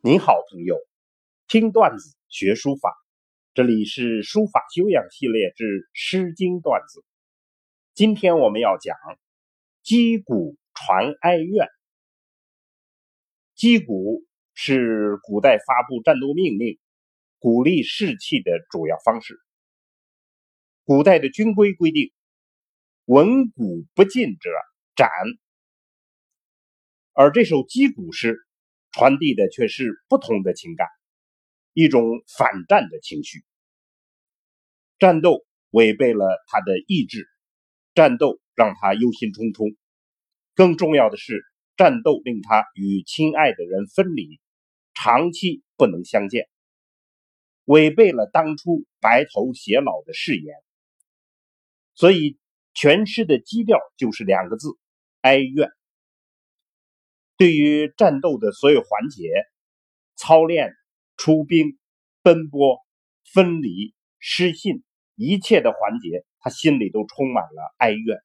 您好，朋友，听段子学书法，这里是书法修养系列之《诗经》段子。今天我们要讲击鼓传哀怨。击鼓是古代发布战斗命令、鼓励士气的主要方式。古代的军规规定，闻鼓不进者斩。而这首击鼓诗。传递的却是不同的情感，一种反战的情绪。战斗违背了他的意志，战斗让他忧心忡忡。更重要的是，战斗令他与亲爱的人分离，长期不能相见，违背了当初白头偕老的誓言。所以，全诗的基调就是两个字：哀怨。对于战斗的所有环节，操练、出兵、奔波、分离、失信，一切的环节，他心里都充满了哀怨。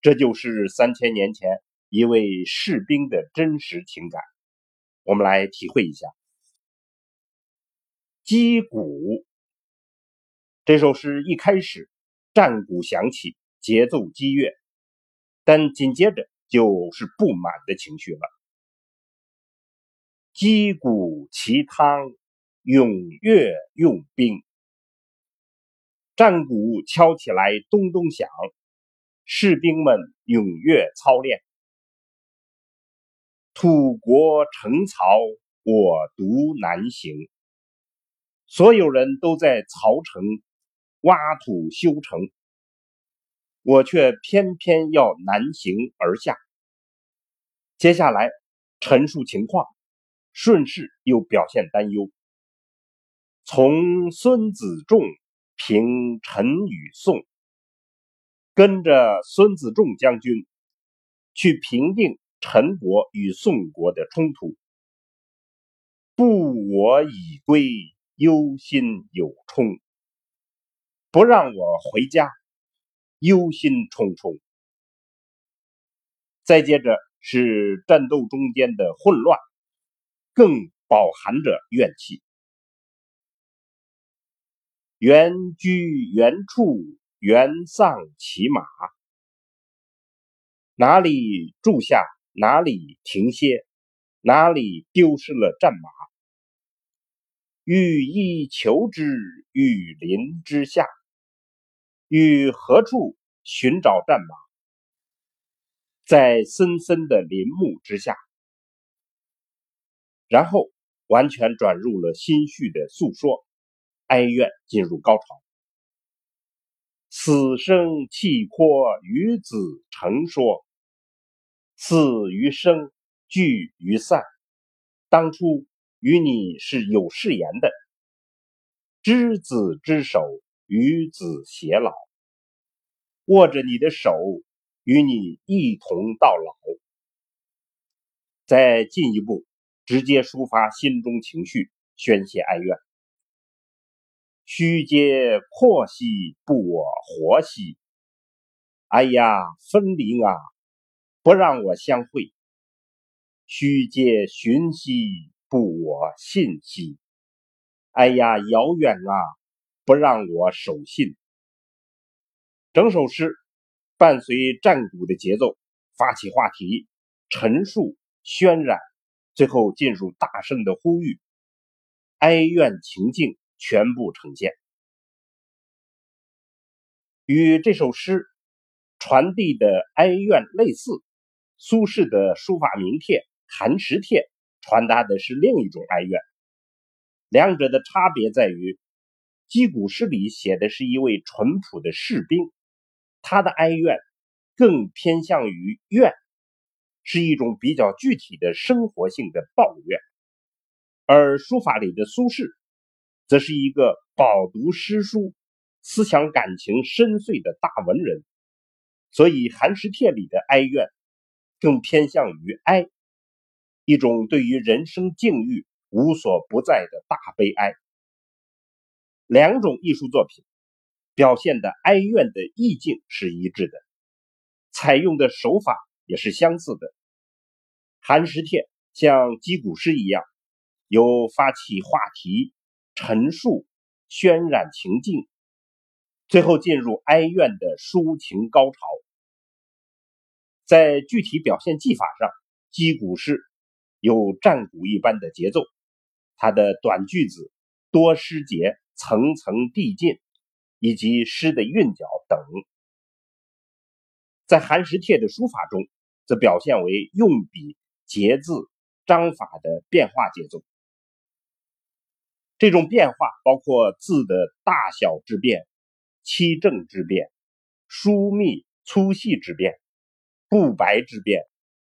这就是三千年前一位士兵的真实情感。我们来体会一下。击鼓，这首诗一开始，战鼓响起，节奏激越，但紧接着。就是不满的情绪了。击鼓齐汤，踊跃用兵。战鼓敲起来，咚咚响，士兵们踊跃操练。土国城曹，我独难行。所有人都在曹城挖土修城。我却偏偏要南行而下。接下来陈述情况，顺势又表现担忧。从孙子仲平陈与宋，跟着孙子仲将军去平定陈国与宋国的冲突。不我已归，忧心有冲，不让我回家。忧心忡忡，再接着是战斗中间的混乱，更饱含着怨气。原居原处，原丧骑马，哪里住下，哪里停歇，哪里丢失了战马？欲衣求之，雨林之下。于何处寻找战马？在森森的林木之下，然后完全转入了心绪的诉说，哀怨进入高潮。死生契阔，与子成说。死于生，聚于散。当初与你是有誓言的，执子之手。与子偕老，握着你的手，与你一同到老。再进一步，直接抒发心中情绪，宣泄哀怨。虚嗟阔兮，不我活兮。哎呀，分离啊，不让我相会。虚嗟寻兮，不我信兮。哎呀，遥远啊。不让我守信。整首诗伴随战鼓的节奏，发起话题，陈述、渲染，最后进入大声的呼吁，哀怨情境全部呈现。与这首诗传递的哀怨类似，苏轼的书法名帖《寒食帖》传达的是另一种哀怨，两者的差别在于。击鼓诗里写的是一位淳朴的士兵，他的哀怨更偏向于怨，是一种比较具体的生活性的抱怨。而书法里的苏轼，则是一个饱读诗书、思想感情深邃的大文人，所以《寒食帖》里的哀怨更偏向于哀，一种对于人生境遇无所不在的大悲哀。两种艺术作品表现的哀怨的意境是一致的，采用的手法也是相似的。寒食帖像击鼓诗一样，有发起话题、陈述、渲染情境，最后进入哀怨的抒情高潮。在具体表现技法上，击鼓诗有战鼓一般的节奏，它的短句子、多诗节、层层递进，以及诗的韵脚等，在寒食帖的书法中，则表现为用笔。节字章法的变化节奏，这种变化包括字的大小之变、七正之变、疏密粗细之变、不白之变、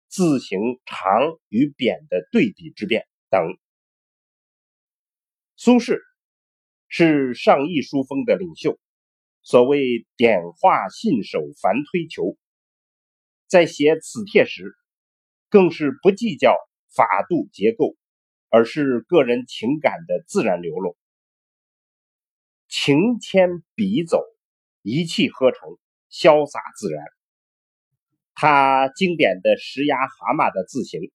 字形长与扁的对比之变等。苏轼是上亿书风的领袖，所谓点画信手凡推求，在写此帖时。更是不计较法度结构，而是个人情感的自然流露，情牵笔走，一气呵成，潇洒自然。他经典的石牙蛤蟆的字形，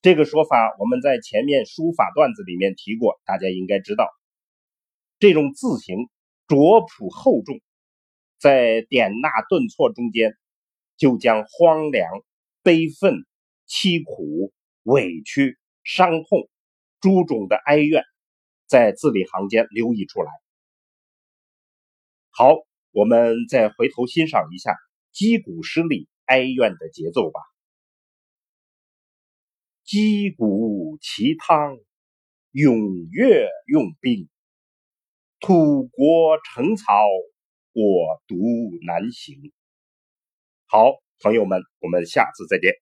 这个说法我们在前面书法段子里面提过，大家应该知道，这种字形拙朴厚重，在点捺顿挫中间，就将荒凉。悲愤、凄苦、委屈、伤痛诸种的哀怨，在字里行间流溢出来。好，我们再回头欣赏一下击鼓诗里哀怨的节奏吧。击鼓齐汤，踊跃用兵，土国城草，我独难行。好。朋友们，我们下次再见。